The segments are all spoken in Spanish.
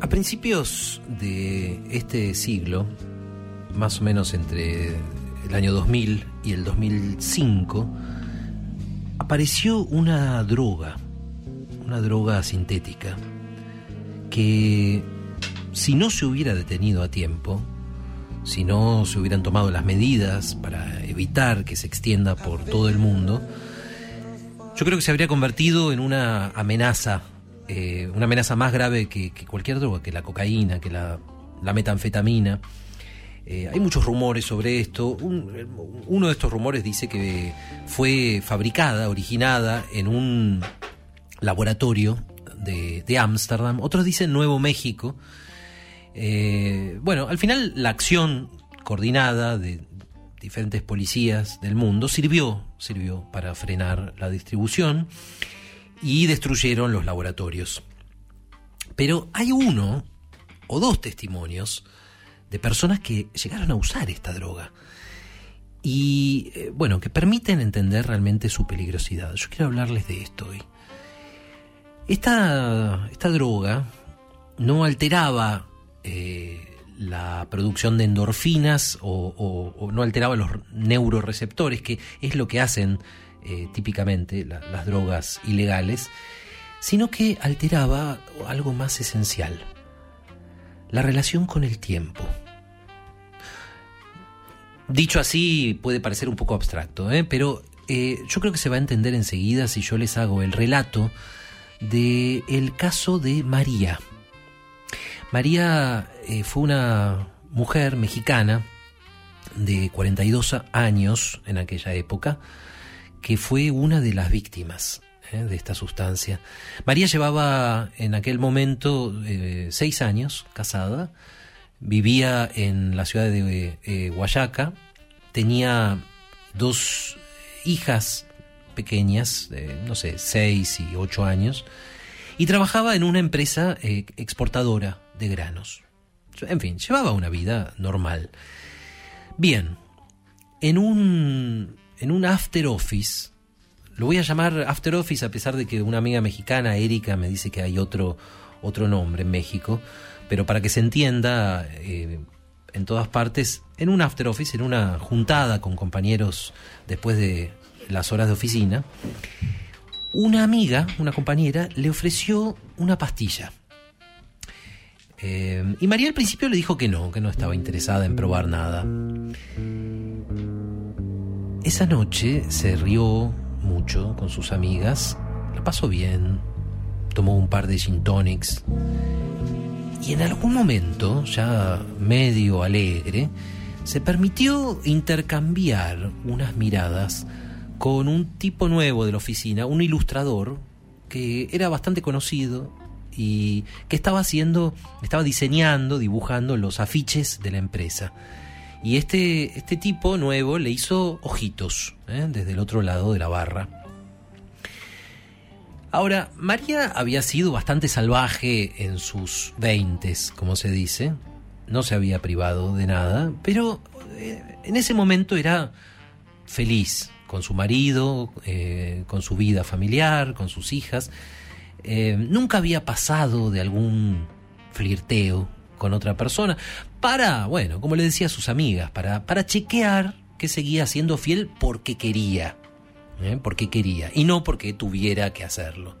a principios de este siglo, más o menos entre el año 2000 y el 2005, apareció una droga, una droga sintética, que si no se hubiera detenido a tiempo, si no se hubieran tomado las medidas para evitar que se extienda por todo el mundo, yo creo que se habría convertido en una amenaza, eh, una amenaza más grave que, cualquier droga, que la cocaína, que la, metanfetamina. Eh, hay muchos rumores sobre esto. uno de estos rumores dice que fue fabricada, originada en un laboratorio de Ámsterdam. Otros dicen Nuevo México. Eh, bueno, al final la acción coordinada de, diferentes policías del mundo sirvió, sirvió para frenar la distribución y destruyeron los laboratorios. Pero hay uno o dos testimonios de personas que llegaron a usar esta droga y eh, bueno, que permiten entender realmente su peligrosidad. Yo quiero hablarles de esto hoy. Esta, esta droga no alteraba eh, la producción de endorfinas o, no alteraba los neuroreceptores, que es lo que hacen eh, típicamente las drogas ilegales, sino que alteraba algo más esencial, la relación con el tiempo. Dicho así puede parecer un poco abstracto, ¿eh? pero eh, yo creo que se va a entender enseguida si yo les hago el relato del el caso de María. María eh, fue una mujer mexicana de 42 años en aquella época, que fue una de las víctimas eh, de esta sustancia. María llevaba en aquel momento eh, seis años casada, vivía en la ciudad de Guayaca, tenía dos hijas pequeñas, no sé, seis y ocho años, y trabajaba en una empresa exportadora de granos. En fin, llevaba una vida normal. Bien, en un, en un after office, lo voy a llamar after office a pesar de que una amiga mexicana, Erika, me dice que hay otro, otro nombre en México, pero para que se entienda eh, en todas partes, en un after office, en una juntada con compañeros después de las horas de oficina, una amiga, una compañera, le ofreció una pastilla eh, y María al principio le dijo que no, que no estaba interesada en probar nada. Esa noche se rió mucho con sus amigas, la pasó bien, tomó un par de gin tonics y en algún momento, ya medio alegre, se permitió intercambiar unas miradas con un tipo nuevo de la oficina, un ilustrador que era bastante conocido y que estaba haciendo, estaba diseñando, dibujando los afiches de la empresa. Y este, este tipo nuevo le hizo ojitos ¿eh? desde el otro lado de la barra. Ahora, María había sido bastante salvaje en sus veintes, como se dice. No se había privado de nada, pero eh, en ese momento era feliz con su marido, eh, con su vida familiar, con sus hijas. Nunca había pasado de algún flirteo con otra persona para, bueno, como le decía a sus amigas, para, para chequear que seguía siendo fiel porque quería, ¿eh? porque quería, y no porque tuviera que hacerlo.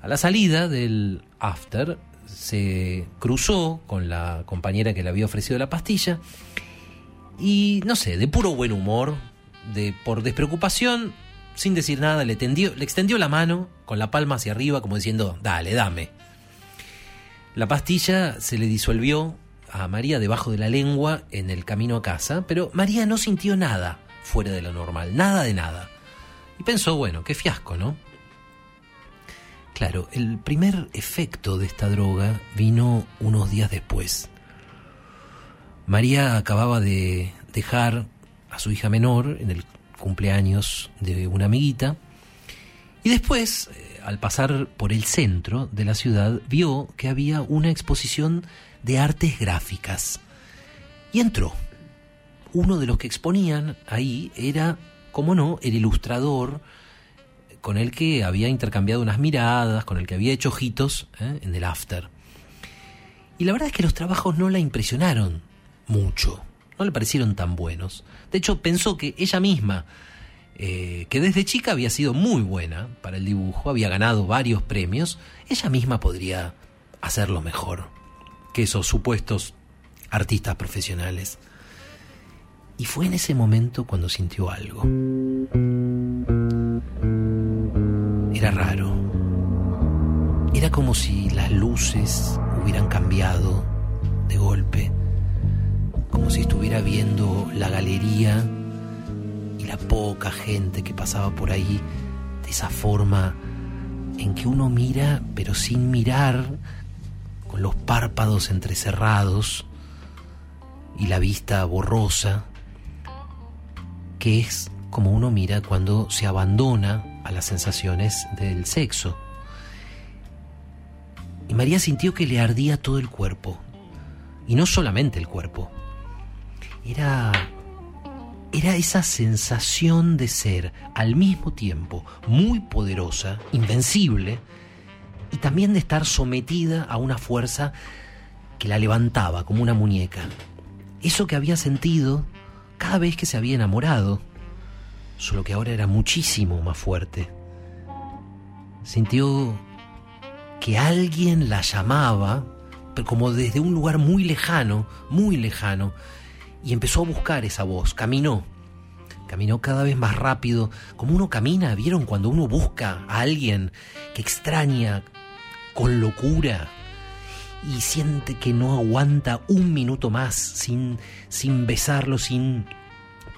A la salida del after se cruzó con la compañera que le había ofrecido la pastilla y, no sé, de puro buen humor, de por despreocupación, sin decir nada, le, tendió, le extendió la mano con la palma hacia arriba como diciendo, dale, dame. La pastilla se le disolvió a María debajo de la lengua en el camino a casa, pero María no sintió nada fuera de lo normal, nada de nada. Y pensó, bueno, qué fiasco, ¿no? Claro, el primer efecto de esta droga vino unos días después. María acababa de dejar a su hija menor en el cumpleaños de una amiguita. Y después, eh, al pasar por el centro de la ciudad, vio que había una exposición de artes gráficas. Y entró. Uno de los que exponían ahí era, como no, el ilustrador con el que había intercambiado unas miradas, con el que había hecho ojitos ¿eh? en el after. Y la verdad es que los trabajos no la impresionaron mucho, no le parecieron tan buenos. De hecho, pensó que ella misma, eh, que desde chica había sido muy buena para el dibujo, había ganado varios premios, ella misma podría hacerlo mejor que esos supuestos artistas profesionales. Y fue en ese momento cuando sintió algo. Era raro. Era como si las luces hubieran cambiado de golpe, como si estuviera viendo la galería la poca gente que pasaba por ahí de esa forma en que uno mira pero sin mirar, con los párpados entrecerrados y la vista borrosa, que es como uno mira cuando se abandona a las sensaciones del sexo. Y María sintió que le ardía todo el cuerpo, y no solamente el cuerpo. Era era esa sensación de ser al mismo tiempo muy poderosa, invencible, y también de estar sometida a una fuerza que la levantaba como una muñeca. Eso que había sentido cada vez que se había enamorado, solo que ahora era muchísimo más fuerte. Sintió que alguien la llamaba, pero como desde un lugar muy lejano, muy lejano, y empezó a buscar esa voz, caminó, caminó cada vez más rápido, como uno camina, ¿vieron? Cuando uno busca a alguien que extraña con locura y siente que no aguanta un minuto más sin, sin besarlo, sin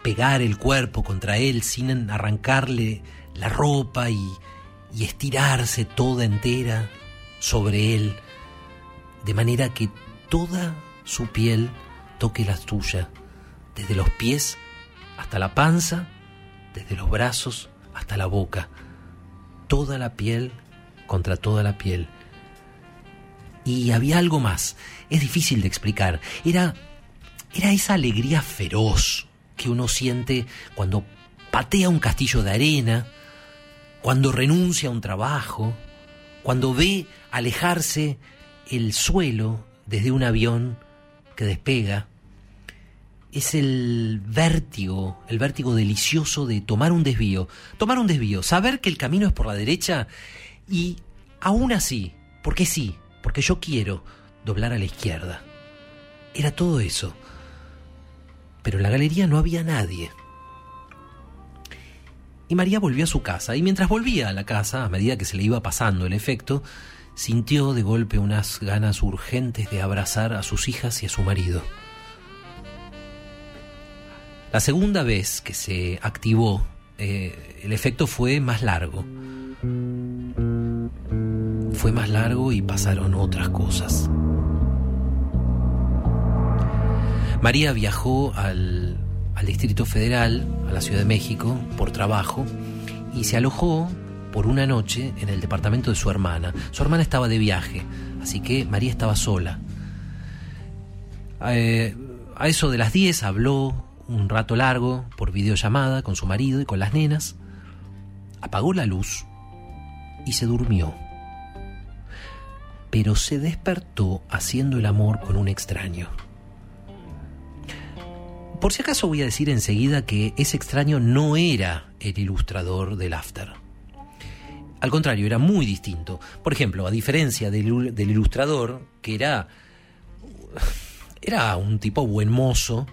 pegar el cuerpo contra él, sin arrancarle la ropa y, y estirarse toda entera sobre él, de manera que toda su piel toque la tuya, desde los pies hasta la panza, desde los brazos hasta la boca, toda la piel contra toda la piel. Y había algo más, es difícil de explicar, era, era esa alegría feroz, que uno siente cuando patea un castillo de arena, cuando renuncia a un trabajo, cuando ve alejarse el suelo desde un avión despega. Es el vértigo, el vértigo delicioso de tomar un desvío, tomar un desvío, saber que el camino es por la derecha y aún así, porque sí, porque yo quiero doblar a la izquierda. Era todo eso pero en la galería no había nadie. Y María volvió a su casa, y mientras volvía a la casa, a medida que se le iba pasando el efecto, sintió de golpe unas ganas urgentes de abrazar a sus hijas y a su marido. La segunda vez que se activó, eh, el efecto fue más largo. Fue más largo y pasaron otras cosas. María viajó al, Distrito Federal, a la Ciudad de México, por trabajo, y se alojó por una noche en el departamento de su hermana. Su hermana estaba de viaje, así que María estaba sola. Eh, a eso de las 10 habló un rato largo por videollamada con su marido y con las nenas. Apagó la luz y se durmió. Pero se despertó haciendo el amor con un extraño. Por si acaso voy a decir enseguida que ese extraño no era el ilustrador del After. Al contrario, era muy distinto. Por ejemplo, a diferencia del, ilustrador, que era, era un tipo buen mozo,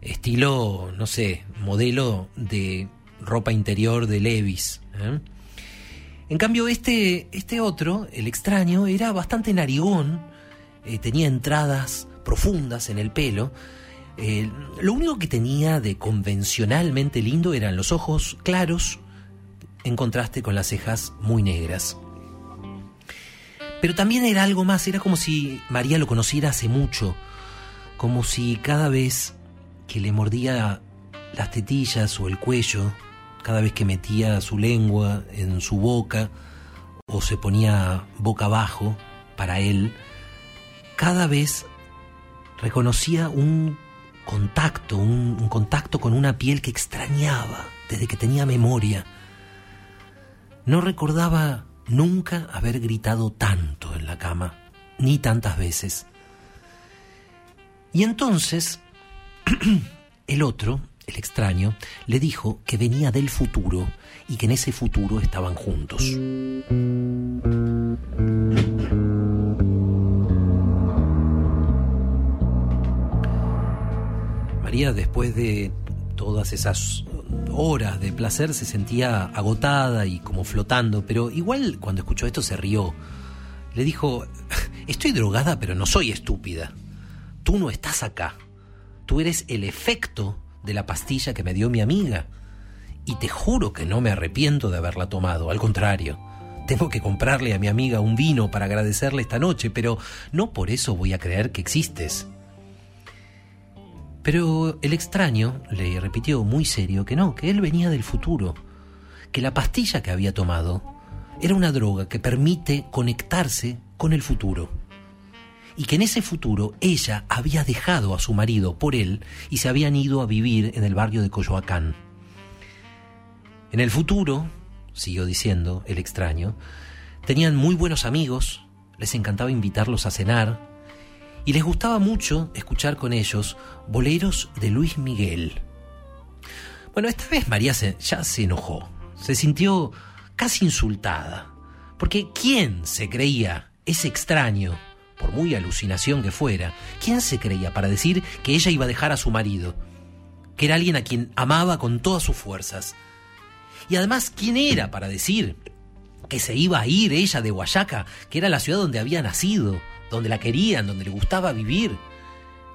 estilo, no sé, modelo de ropa interior de Levis. ¿eh? En cambio, este, este otro, el extraño, era bastante narigón, eh, tenía entradas profundas en el pelo, eh, lo único que tenía de convencionalmente lindo eran los ojos claros en contraste con las cejas muy negras. Pero también era algo más, era como si María lo conociera hace mucho, como si cada vez que le mordía las tetillas o el cuello, cada vez que metía su lengua en su boca o se ponía boca abajo para él, cada vez reconocía un contacto, un, contacto con una piel que extrañaba desde que tenía memoria. No recordaba nunca haber gritado tanto en la cama, ni tantas veces. Y entonces, el otro, el extraño, le dijo que venía del futuro y que en ese futuro estaban juntos. María, después de todas esas horas de placer, se sentía agotada y como flotando, pero igual cuando escuchó esto se rió. Le dijo, estoy drogada, pero no soy estúpida. Tú no estás acá. Tú eres el efecto de la pastilla que me dio mi amiga. Y te juro que no me arrepiento de haberla tomado, al contrario. Tengo que comprarle a mi amiga un vino para agradecerle esta noche, pero no por eso voy a creer que existes. Pero el extraño le repitió muy serio que no, que él venía del futuro, que la pastilla que había tomado era una droga que permite conectarse con el futuro, y que en ese futuro ella había dejado a su marido por él y se habían ido a vivir en el barrio de Coyoacán. En el futuro, siguió diciendo el extraño, tenían muy buenos amigos, les encantaba invitarlos a cenar, y les gustaba mucho escuchar con ellos boleros de Luis Miguel. Bueno, esta vez María ya se enojó, se sintió casi insultada, porque ¿quién se creía ese extraño, por muy alucinación que fuera, quién se creía para decir que ella iba a dejar a su marido, que era alguien a quien amaba con todas sus fuerzas? Y además, ¿quién era para decir que se iba a ir ella de Guayaca, que era la ciudad donde había nacido, donde la querían, donde le gustaba vivir.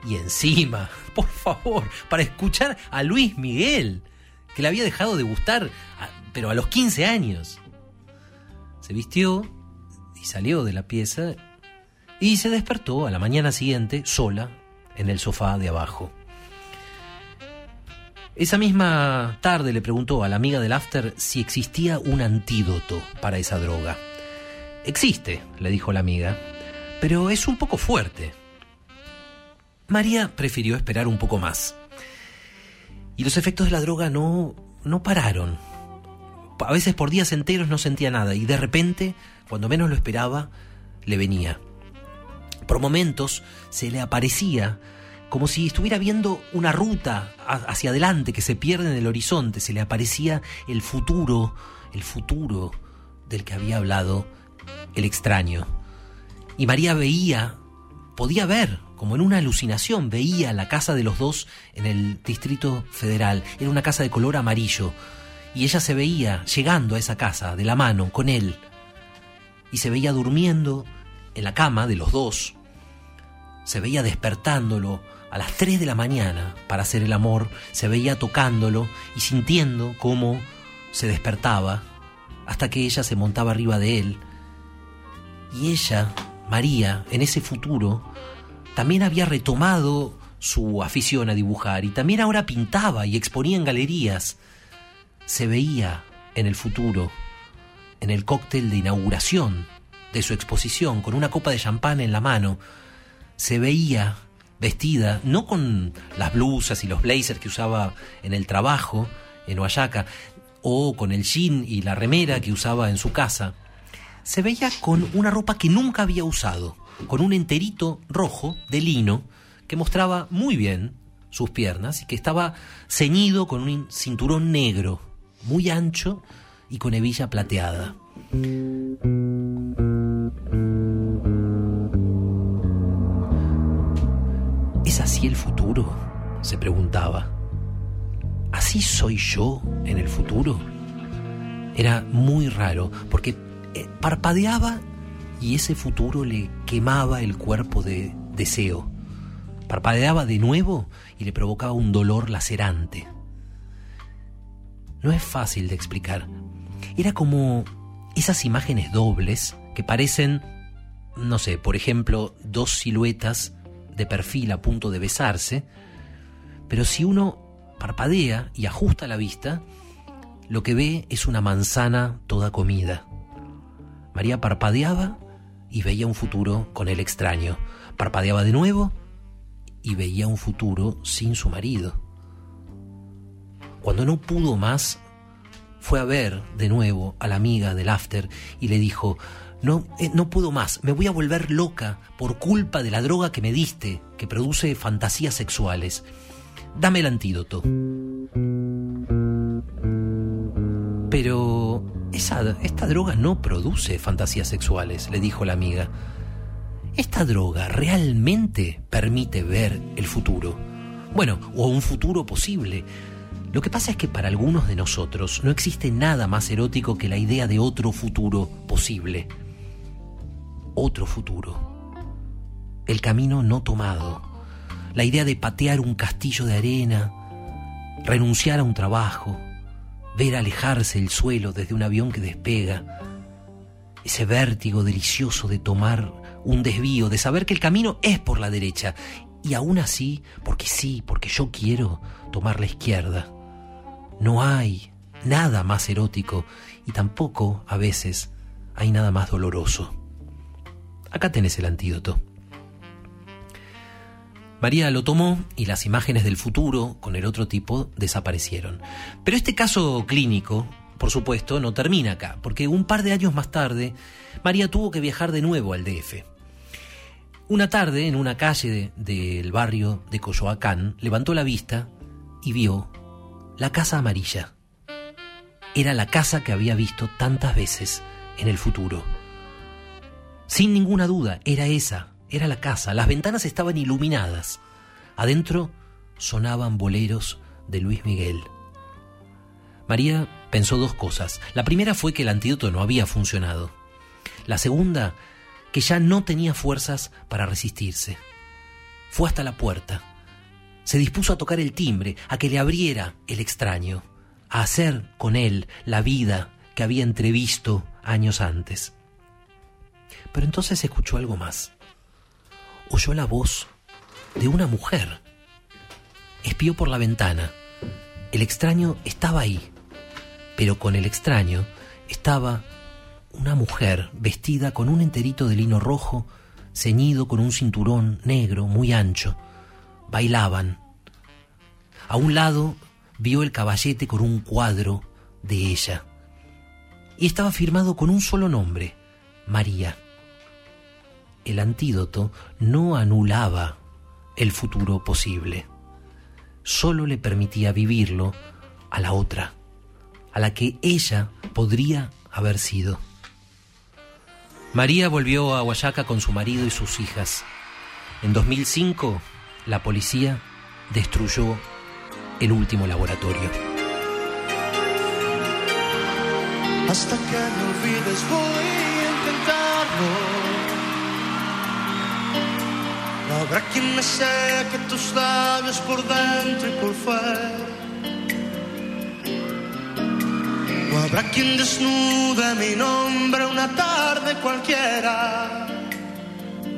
Y encima, por favor, para escuchar a Luis Miguel, que le había dejado de gustar, pero a los 15 años. Se vistió y salió de la pieza y se despertó a la mañana siguiente sola en el sofá de abajo. Esa misma tarde le preguntó a la amiga del after si existía un antídoto para esa droga. Existe, le dijo la amiga, pero es un poco fuerte. María prefirió esperar un poco más. Y los efectos de la droga no, no pararon. A veces por días enteros no sentía nada y de repente, cuando menos lo esperaba, le venía. Por momentos se le aparecía como si estuviera viendo una ruta hacia adelante que se pierde en el horizonte, se le aparecía el futuro, el futuro del que había hablado el extraño. Y María veía, podía ver, como en una alucinación, veía la casa de los dos en el Distrito Federal. Era una casa de color amarillo. Y ella se veía llegando a esa casa de la mano con él. Y se veía durmiendo en la cama de los dos. Se veía despertándolo a las 3 de la mañana para hacer el amor. Se veía tocándolo y sintiendo cómo se despertaba hasta que ella se montaba arriba de él. Y ella María, en ese futuro, también había retomado su afición a dibujar y también ahora pintaba y exponía en galerías. Se veía en el futuro, en el cóctel de inauguración de su exposición, con una copa de champán en la mano, se veía vestida, no con las blusas y los blazers que usaba en el trabajo, en Oaxaca, o con el jean y la remera que usaba en su casa, se veía con una ropa que nunca había usado, con un enterito rojo de lino que mostraba muy bien sus piernas y que estaba ceñido con un cinturón negro, muy ancho y con hebilla plateada. ¿Es así el futuro? se preguntaba. ¿Así soy yo en el futuro? Era muy raro, porque parpadeaba y ese futuro le quemaba el cuerpo de deseo. Parpadeaba de nuevo y le provocaba un dolor lacerante. No es fácil de explicar. Era como esas imágenes dobles que parecen, no sé, por ejemplo, dos siluetas de perfil a punto de besarse, pero si uno parpadea y ajusta la vista, lo que ve es una manzana toda comida. María parpadeaba y veía un futuro con el extraño. Parpadeaba de nuevo y veía un futuro sin su marido. Cuando no pudo más, fue a ver de nuevo a la amiga del after y le dijo, no, eh, no puedo más, me voy a volver loca por culpa de la droga que me diste, que produce fantasías sexuales. Dame el antídoto. Pero esta droga no produce fantasías sexuales, le dijo la amiga. Esta droga realmente permite ver el futuro. Bueno, o un futuro posible. Lo que pasa es que para algunos de nosotros no existe nada más erótico que la idea de otro futuro posible. Otro futuro. El camino no tomado. La idea de patear un castillo de arena, renunciar a un trabajo, ver alejarse el suelo desde un avión que despega, ese vértigo delicioso de tomar un desvío, de saber que el camino es por la derecha, y aún así, porque sí, porque yo quiero tomar la izquierda. No hay nada más erótico y tampoco, a veces, hay nada más doloroso. Acá tenés el antídoto. María lo tomó y las imágenes del futuro con el otro tipo desaparecieron. Pero este caso clínico, por supuesto, no termina acá, porque un par de años más tarde, María tuvo que viajar de nuevo al DF. Una tarde, en una calle del barrio de Coyoacán, levantó la vista y vio la casa amarilla. Era la casa que había visto tantas veces en el futuro. Sin ninguna duda, era esa, era la casa. Las ventanas estaban iluminadas. Adentro sonaban boleros de Luis Miguel. María pensó dos cosas. La primera fue que el antídoto no había funcionado. La segunda, que ya no tenía fuerzas para resistirse. Fue hasta la puerta se dispuso a tocar el timbre, a que le abriera el extraño, a hacer con él la vida que había entrevisto años antes. Pero entonces escuchó algo más. Oyó la voz de una mujer. Espió por la ventana. El extraño estaba ahí, pero con el extraño estaba una mujer vestida con un enterito de lino rojo, ceñido con un cinturón negro muy ancho, bailaban. A un lado vio el caballete con un cuadro de ella. Y estaba firmado con un solo nombre, María. El antídoto no anulaba el futuro posible, solo le permitía vivirlo a la otra, a la que ella podría haber sido. María volvió a Huayaca con su marido y sus hijas. En 2005 la policía destruyó el último laboratorio. Hasta que me olvides voy a intentarlo. Habrá quien me seque tus labios por dentro y por fuera. No habrá quien desnude mi nombre una tarde cualquiera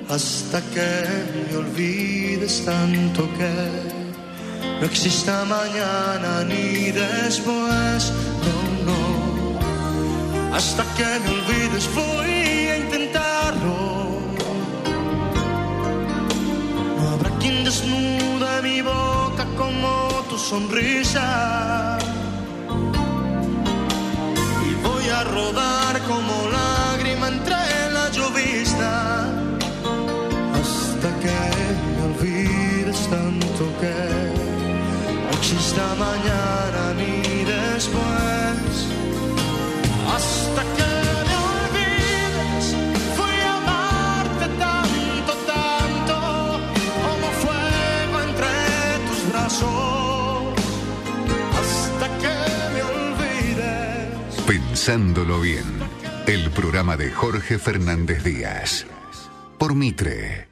hasta que me olvides tanto que no exista mañana ni después, no, no. Hasta que me olvides voy a intentarlo. Desnude mi boca como tu sonrisa. Y voy a rodar como lágrima bien, el programa de Jorge Fernández Díaz. Por Mitre